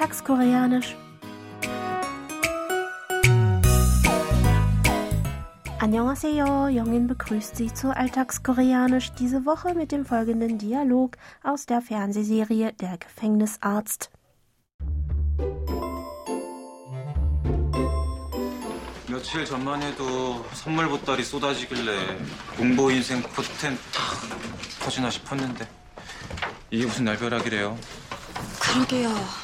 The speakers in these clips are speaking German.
Alltagskoreanisch. Annyeonghaseyo, Jongin begrüßt Sie zu Alltagskoreanisch diese Woche mit dem folgenden Dialog aus der Fernsehserie Der Gefängnisarzt. 며칠 전만 해도 선물 보따리 쏟아지길래 공보 인생 포텐 탁 터지나 싶었는데 이게 무슨 날벼락이래요. 그러게요.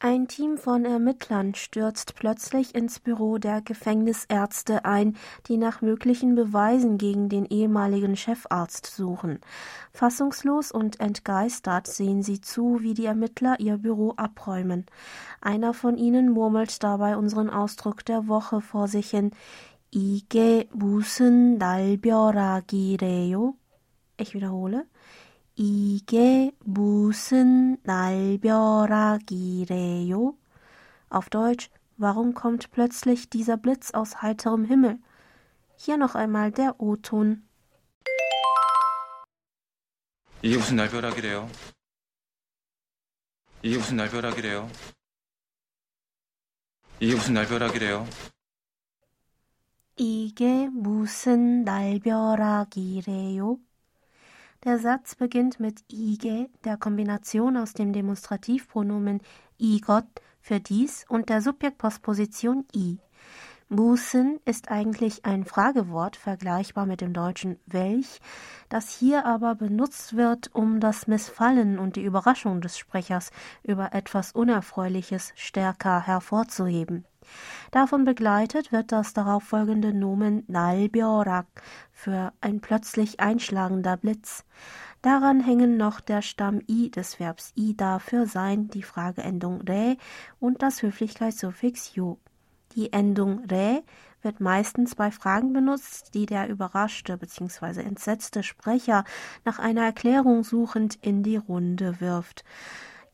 Ein Team von Ermittlern stürzt plötzlich ins Büro der Gefängnisärzte ein, die nach möglichen Beweisen gegen den ehemaligen Chefarzt suchen. Fassungslos und entgeistert sehen sie zu, wie die Ermittler ihr Büro abräumen. Einer von ihnen murmelt dabei unseren Ausdruck der Woche vor sich hin. 이게 무슨 날벼락이래요? Ich wiederhole. 이게 무슨 날벼락이래요? Auf Deutsch, warum kommt plötzlich dieser Blitz aus heiterem Himmel? Hier noch einmal der O-Ton. 이게 무슨 날벼락이래요. 이게 무슨 날벼락이래요. 이게 무슨 날벼락이래요. 이게 무슨 날벼락이래요? Der Satz beginnt mit ige, der Kombination aus dem Demonstrativpronomen igot für dies und der Subjektpostposition i. Musen ist eigentlich ein Fragewort, vergleichbar mit dem deutschen welch, das hier aber benutzt wird, um das Missfallen und die Überraschung des Sprechers über etwas Unerfreuliches stärker hervorzuheben. Davon begleitet wird das darauffolgende Nomen Nalbiorak für ein plötzlich einschlagender Blitz. Daran hängen noch der Stamm i des Verbs ida für sein, die Frageendung re und das Höflichkeitssuffix jo. Die Endung re wird meistens bei Fragen benutzt, die der überraschte bzw. entsetzte Sprecher nach einer Erklärung suchend in die Runde wirft.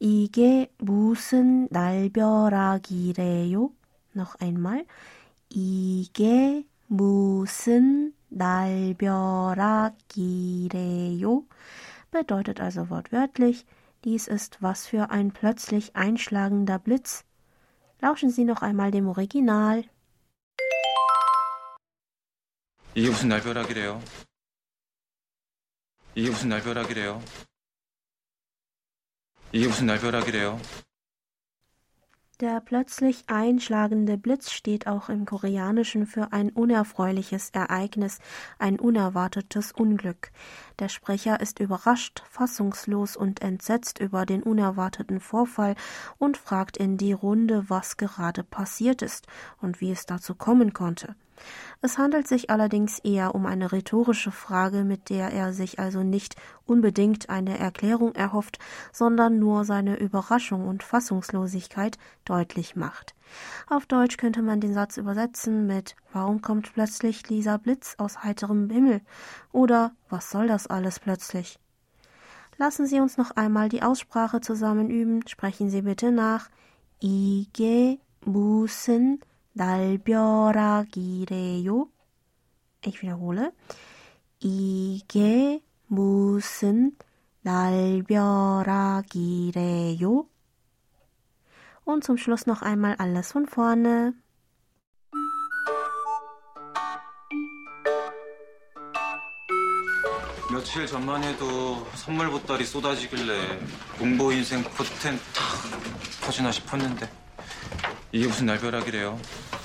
이게 무슨 날벼락이래요? Noch einmal. 이게 무슨 날벼락이래요? Bedeutet also wortwörtlich, dies ist was für ein plötzlich einschlagender Blitz. Lauschen Sie noch einmal dem Original. 이게 무슨 날벼락이래요. 이게 무슨 날벼락이래요. 이게 무슨 날벼락이래요. Der plötzlich einschlagende Blitz steht auch im Koreanischen für ein unerfreuliches Ereignis, ein unerwartetes Unglück. Der Sprecher ist überrascht, fassungslos und entsetzt über den unerwarteten Vorfall und fragt in die Runde, was gerade passiert ist und wie es dazu kommen konnte. Es handelt sich allerdings eher um eine rhetorische Frage, mit der er sich also nicht unbedingt eine Erklärung erhofft, sondern nur seine Überraschung und Fassungslosigkeit deutlich macht. Auf Deutsch könnte man den Satz übersetzen mit Warum kommt plötzlich dieser Blitz aus heiterem Himmel? oder Was soll das alles plötzlich? Lassen Sie uns noch einmal die Aussprache zusammen üben. Sprechen Sie bitte nach. Ige, Busen, 날벼락이래요? Wiederhole. 이게 무슨 날벼락이래요? Und zum Schluss noch einmal alles von vorne. 며칠 전만 해도 선물 보따리 쏟아지길래 공보 인생 포텐 탁 터지나 싶었는데 이게 무슨 날벼락이래요.